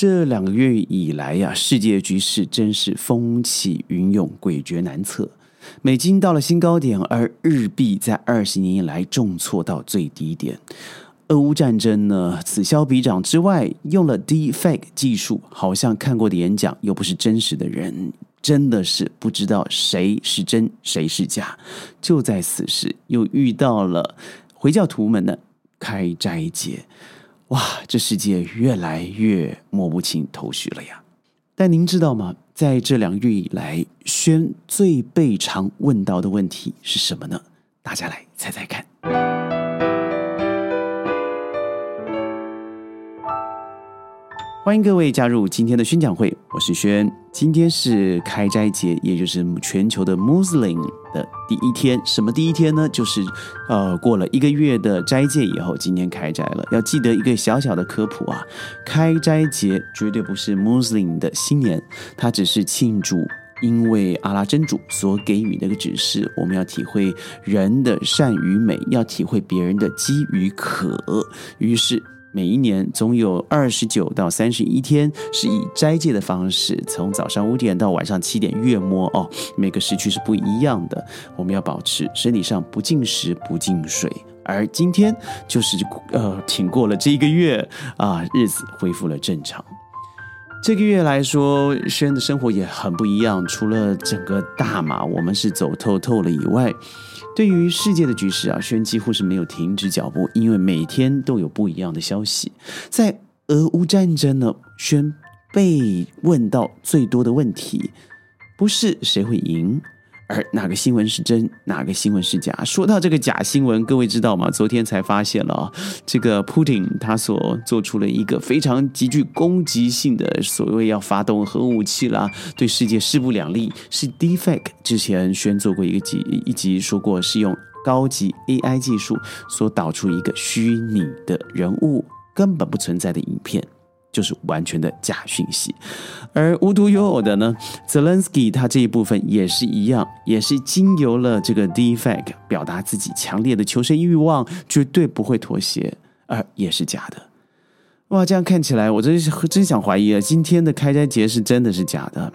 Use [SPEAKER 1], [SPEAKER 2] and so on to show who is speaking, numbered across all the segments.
[SPEAKER 1] 这两个月以来呀，世界局势真是风起云涌、诡谲难测。美金到了新高点，而日币在二十年以来重挫到最低点。俄乌战争呢，此消彼长之外，用了 defake 技术，好像看过的演讲又不是真实的人，真的是不知道谁是真谁是假。就在此时，又遇到了回教徒们的开斋节。哇，这世界越来越摸不清头绪了呀！但您知道吗？在这两日以来，轩最被常问到的问题是什么呢？大家来猜猜看。欢迎各位加入今天的宣讲会，我是轩。今天是开斋节，也就是全球的穆斯林的第一天。什么第一天呢？就是呃，过了一个月的斋戒以后，今天开斋了。要记得一个小小的科普啊，开斋节绝对不是穆斯林的新年，它只是庆祝因为阿拉真主所给予那个指示，我们要体会人的善与美，要体会别人的饥与渴，于是。每一年总有二十九到三十一天是以斋戒的方式，从早上五点到晚上七点月末哦，每个时区是不一样的。我们要保持身体上不进食不进水，而今天就是呃挺过了这一个月啊，日子恢复了正常。这个月来说，轩的生活也很不一样，除了整个大马我们是走透透了以外。对于世界的局势啊，轩几乎是没有停止脚步，因为每天都有不一样的消息。在俄乌战争呢，轩被问到最多的问题，不是谁会赢。而哪个新闻是真，哪个新闻是假？说到这个假新闻，各位知道吗？昨天才发现了啊，这个 Putin 他所做出了一个非常极具攻击性的所谓要发动核武器啦，对世界势不两立，是 Defect 之前宣做过一个集一集说过，是用高级 AI 技术所导出一个虚拟的人物，根本不存在的影片。就是完全的假讯息，而无独有偶的呢，Zelensky 他这一部分也是一样，也是经由了这个 defect 表达自己强烈的求生欲望，绝对不会妥协，而也是假的。哇，这样看起来，我真是真想怀疑啊，今天的开斋节是真的是假的，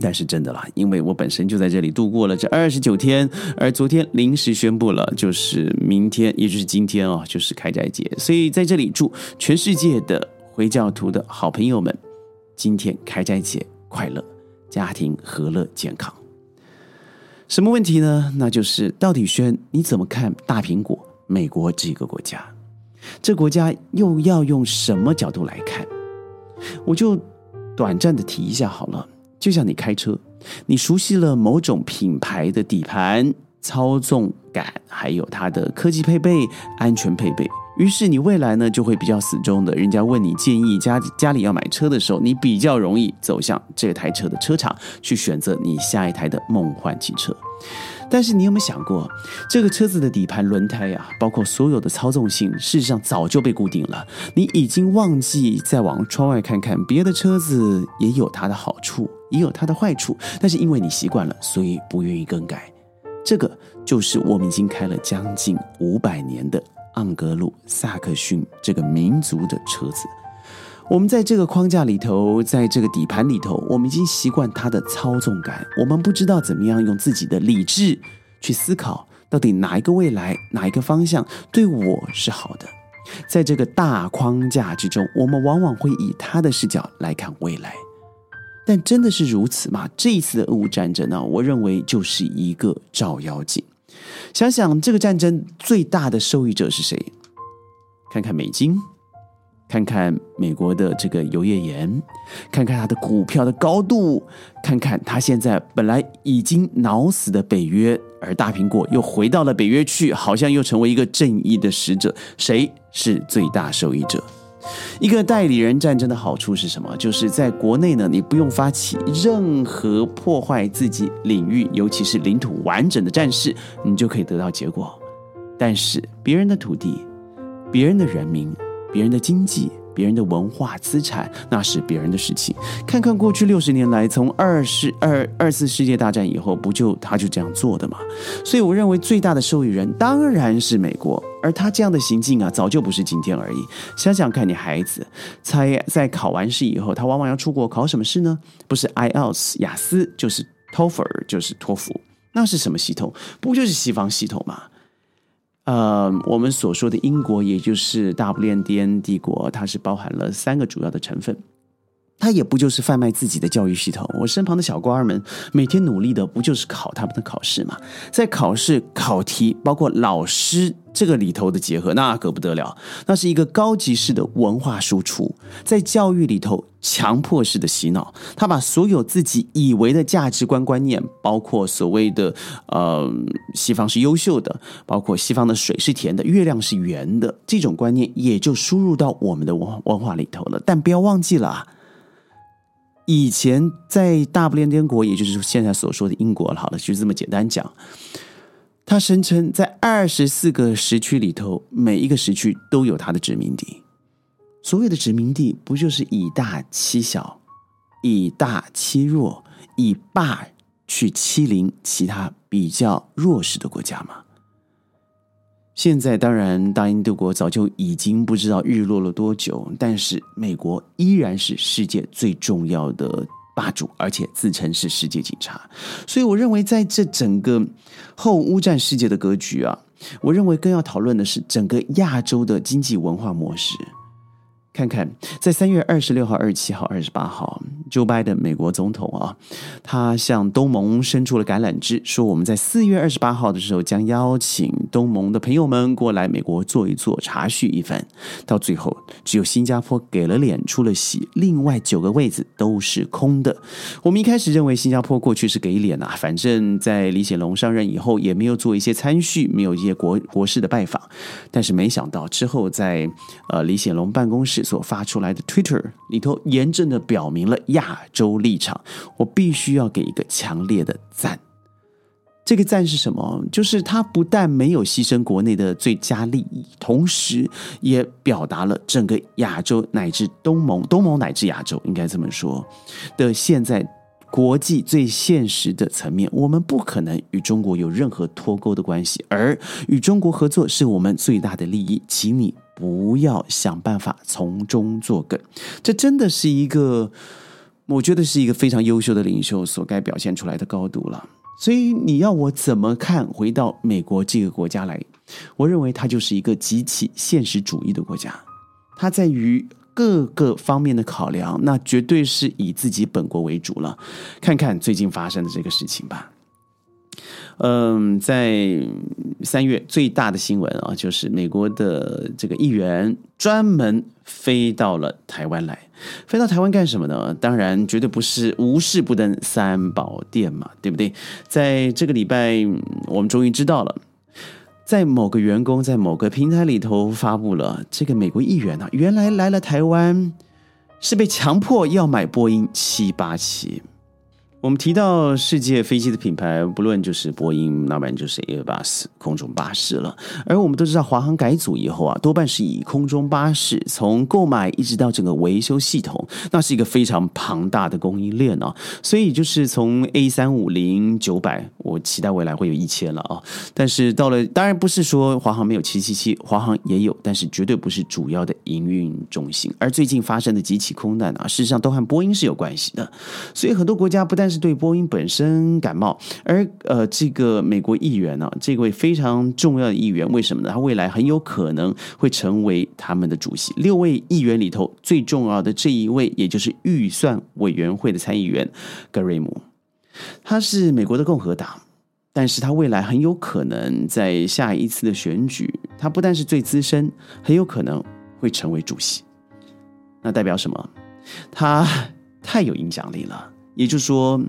[SPEAKER 1] 但是真的啦，因为我本身就在这里度过了这二十九天，而昨天临时宣布了，就是明天，也就是今天哦，就是开斋节，所以在这里祝全世界的。回教徒的好朋友们，今天开斋节快乐，家庭和乐健康。什么问题呢？那就是到底轩你怎么看大苹果美国这个国家？这国家又要用什么角度来看？我就短暂的提一下好了。就像你开车，你熟悉了某种品牌的底盘、操纵感，还有它的科技配备、安全配备。于是你未来呢就会比较死忠的，人家问你建议家家里要买车的时候，你比较容易走向这台车的车厂去选择你下一台的梦幻汽车。但是你有没有想过，这个车子的底盘、轮胎呀，包括所有的操纵性，事实上早就被固定了。你已经忘记再往窗外看看，别的车子也有它的好处，也有它的坏处。但是因为你习惯了，所以不愿意更改。这个就是我们已经开了将近五百年的。盎格鲁撒克逊这个民族的车子，我们在这个框架里头，在这个底盘里头，我们已经习惯它的操纵感。我们不知道怎么样用自己的理智去思考，到底哪一个未来，哪一个方向对我是好的。在这个大框架之中，我们往往会以他的视角来看未来。但真的是如此吗？这一次的俄乌战争呢？我认为就是一个照妖镜。想想这个战争最大的受益者是谁？看看美金，看看美国的这个油页岩，看看它的股票的高度，看看它现在本来已经脑死的北约，而大苹果又回到了北约去，好像又成为一个正义的使者。谁是最大受益者？一个代理人战争的好处是什么？就是在国内呢，你不用发起任何破坏自己领域，尤其是领土完整的战事，你就可以得到结果。但是别人的土地、别人的人民、别人的经济，别人的文化资产，那是别人的事情。看看过去六十年来，从二世二二次世界大战以后，不就他就这样做的吗？所以我认为最大的受益人当然是美国，而他这样的行径啊，早就不是今天而已。想想看你孩子，才在考完试以后，他往往要出国考什么试呢？不是 IELTS 雅思，就是 TOEFL，就是托福。那是什么系统？不就是西方系统吗？呃，我们所说的英国，也就是大不列颠帝国，它是包含了三个主要的成分。他也不就是贩卖自己的教育系统。我身旁的小官儿们每天努力的不就是考他们的考试吗？在考试考题，包括老师这个里头的结合，那可不得了。那是一个高级式的文化输出，在教育里头强迫式的洗脑。他把所有自己以为的价值观观念，包括所谓的呃西方是优秀的，包括西方的水是甜的，月亮是圆的这种观念，也就输入到我们的文文化里头了。但不要忘记了啊。以前在大不列颠国，也就是现在所说的英国，好了，就这么简单讲。他声称，在二十四个时区里头，每一个时区都有他的殖民地。所谓的殖民地，不就是以大欺小，以大欺弱，以霸去欺凌其他比较弱势的国家吗？现在当然，大英帝国早就已经不知道日落了多久，但是美国依然是世界最重要的霸主，而且自称是世界警察。所以，我认为在这整个后乌战世界的格局啊，我认为更要讨论的是整个亚洲的经济文化模式。看看，在三月二十六号、二十七号、二十八号 job 美国总统啊，他向东盟伸出了橄榄枝，说我们在四月二十八号的时候将邀请东盟的朋友们过来美国坐一坐，茶叙一番。到最后，只有新加坡给了脸出了席，另外九个位子都是空的。我们一开始认为新加坡过去是给脸啊，反正在李显龙上任以后也没有做一些参叙，没有一些国国事的拜访，但是没想到之后在呃李显龙办公室。所发出来的 Twitter 里头，严正的表明了亚洲立场，我必须要给一个强烈的赞。这个赞是什么？就是他不但没有牺牲国内的最佳利益，同时也表达了整个亚洲乃至东盟、东盟乃至亚洲，应该这么说的现在国际最现实的层面，我们不可能与中国有任何脱钩的关系，而与中国合作是我们最大的利益，请你。不要想办法从中作梗，这真的是一个，我觉得是一个非常优秀的领袖所该表现出来的高度了。所以你要我怎么看？回到美国这个国家来，我认为它就是一个极其现实主义的国家。它在于各个方面的考量，那绝对是以自己本国为主了。看看最近发生的这个事情吧。嗯，在三月最大的新闻啊，就是美国的这个议员专门飞到了台湾来，飞到台湾干什么呢？当然，绝对不是无事不登三宝殿嘛，对不对？在这个礼拜，我们终于知道了，在某个员工在某个平台里头发布了，这个美国议员啊，原来来了台湾是被强迫要买波音七八七。我们提到世界飞机的品牌，不论就是波音，那不然就是 Airbus 空中巴士了。而我们都知道，华航改组以后啊，多半是以空中巴士从购买一直到整个维修系统，那是一个非常庞大的供应链啊。所以就是从 A 三五零九百，我期待未来会有一千了啊。但是到了，当然不是说华航没有七七七，华航也有，但是绝对不是主要的营运中心。而最近发生的几起空难啊，事实上都和波音是有关系的。所以很多国家不但是对波音本身感冒，而呃，这个美国议员呢，这位非常重要的议员，为什么呢？他未来很有可能会成为他们的主席。六位议员里头最重要的这一位，也就是预算委员会的参议员格瑞姆，他是美国的共和党，但是他未来很有可能在下一次的选举，他不但是最资深，很有可能会成为主席。那代表什么？他太有影响力了。也就是说，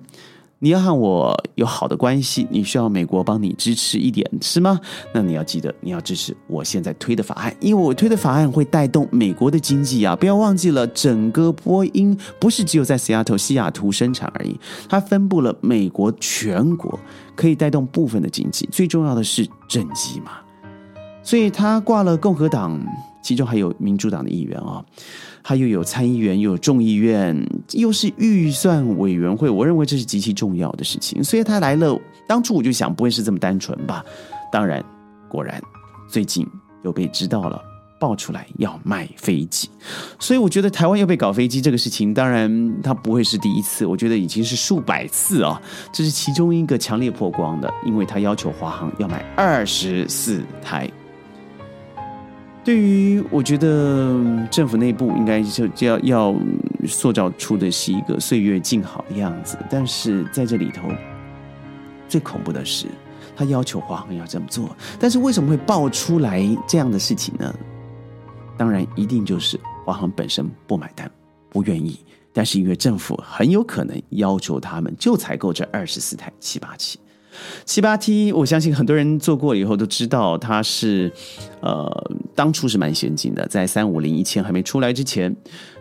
[SPEAKER 1] 你要和我有好的关系，你需要美国帮你支持一点，是吗？那你要记得，你要支持我现在推的法案，因为我推的法案会带动美国的经济啊！不要忘记了，整个波音不是只有在西雅图、西雅图生产而已，它分布了美国全国，可以带动部分的经济。最重要的是政绩嘛，所以他挂了共和党。其中还有民主党的议员啊，还有有参议员，又有众议院，又是预算委员会。我认为这是极其重要的事情，所以他来了。当初我就想，不会是这么单纯吧？当然，果然，最近又被知道了。爆出来要卖飞机，所以我觉得台湾要被搞飞机这个事情，当然它不会是第一次，我觉得已经是数百次啊。这是其中一个强烈破光的，因为他要求华航要买二十四台。对于我觉得政府内部应该就就要要塑造出的是一个岁月静好的样子，但是在这里头最恐怖的是，他要求华航要这么做，但是为什么会爆出来这样的事情呢？当然，一定就是华航本身不买单，不愿意。但是因为政府很有可能要求他们就采购这二十四台七八七。七八 T，我相信很多人做过以后都知道，它是呃当初是蛮先进的，在三五零一千还没出来之前。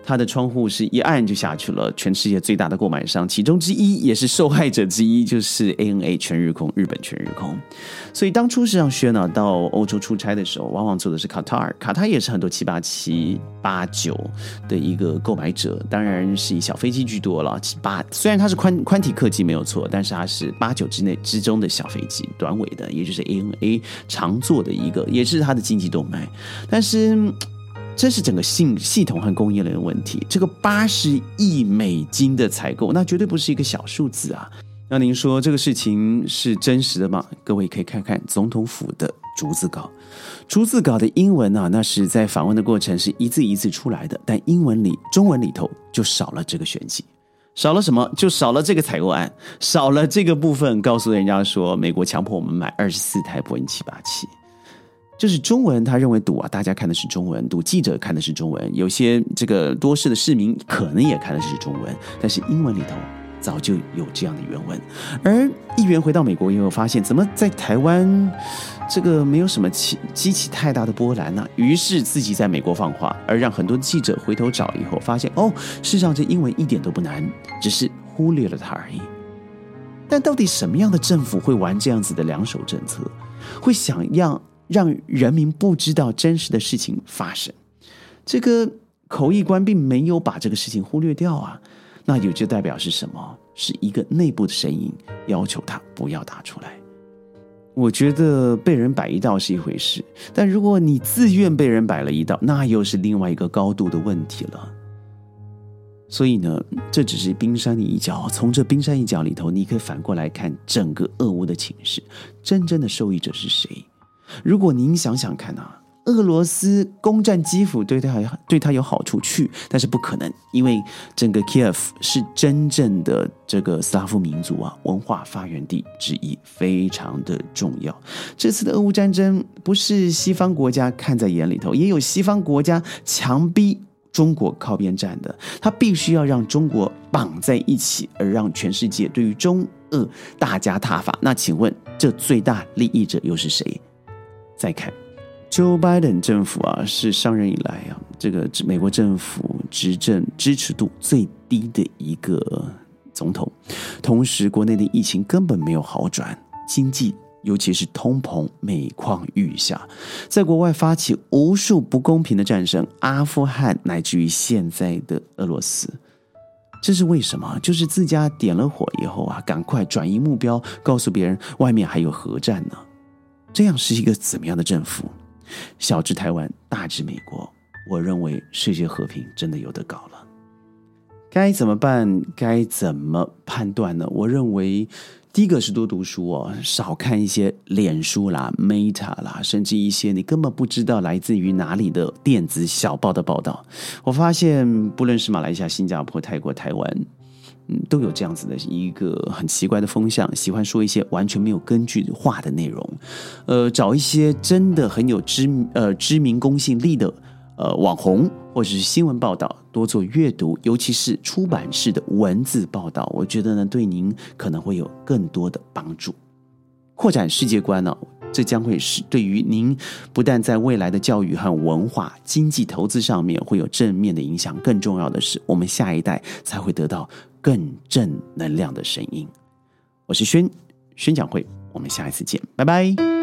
[SPEAKER 1] 它的窗户是一按就下去了，全世界最大的购买商其中之一，也是受害者之一，就是 ANA 全日空，日本全日空。所以当初是让薛呢到欧洲出差的时候，往往坐的是卡塔尔，卡塔也是很多七八七八九的一个购买者，当然是以小飞机居多了。七八虽然它是宽宽体客机没有错，但是它是八九之内之中的小飞机，短尾的，也就是 ANA 常坐的一个，也是它的经济动脉，但是。这是整个系系统和供应链的问题。这个八十亿美金的采购，那绝对不是一个小数字啊！那您说这个事情是真实的吗？各位可以看看总统府的逐字稿。逐字稿的英文啊，那是在访问的过程是一字一字出来的，但英文里、中文里头就少了这个选项，少了什么？就少了这个采购案，少了这个部分，告诉人家说美国强迫我们买二十四台波音七八七。就是中文，他认为赌啊，大家看的是中文，赌记者看的是中文，有些这个多事的市民可能也看的是中文，但是英文里头早就有这样的原文。而议员回到美国以后，发现怎么在台湾这个没有什么起激起太大的波澜呢？于是自己在美国放话，而让很多记者回头找以后，发现哦，事实上这英文一点都不难，只是忽略了它而已。但到底什么样的政府会玩这样子的两手政策，会想要？让人民不知道真实的事情发生，这个口译官并没有把这个事情忽略掉啊，那也就代表是什么？是一个内部的声音要求他不要打出来。我觉得被人摆一道是一回事，但如果你自愿被人摆了一道，那又是另外一个高度的问题了。所以呢，这只是冰山的一角，从这冰山一角里头，你可以反过来看整个俄乌的寝室，真正的受益者是谁？如果您想想看啊，俄罗斯攻占基辅对他对他有好处去，但是不可能，因为整个 Kiev 是真正的这个斯拉夫民族啊文化发源地之一，非常的重要。这次的俄乌战争不是西方国家看在眼里头，也有西方国家强逼中国靠边站的，他必须要让中国绑在一起，而让全世界对于中俄大家踏法。那请问，这最大利益者又是谁？再看，Joe Biden 政府啊，是上任以来啊，这个美国政府执政支持度最低的一个总统。同时，国内的疫情根本没有好转，经济尤其是通膨每况愈下，在国外发起无数不公平的战争，阿富汗乃至于现在的俄罗斯，这是为什么？就是自家点了火以后啊，赶快转移目标，告诉别人外面还有核战呢。这样是一个怎么样的政府？小至台湾，大至美国，我认为世界和平真的有得搞了。该怎么办？该怎么判断呢？我认为第一个是多读书哦，少看一些脸书啦、Meta 啦，甚至一些你根本不知道来自于哪里的电子小报的报道。我发现，不论是马来西亚、新加坡、泰国、台湾。嗯，都有这样子的一个很奇怪的风向，喜欢说一些完全没有根据话的内容，呃，找一些真的很有知呃知名公信力的呃网红或者是新闻报道，多做阅读，尤其是出版式的文字报道，我觉得呢，对您可能会有更多的帮助，扩展世界观呢，这将会是对于您不但在未来的教育和文化、经济投资上面会有正面的影响，更重要的是，我们下一代才会得到。更正能量的声音，我是轩宣讲会，我们下一次见，拜拜。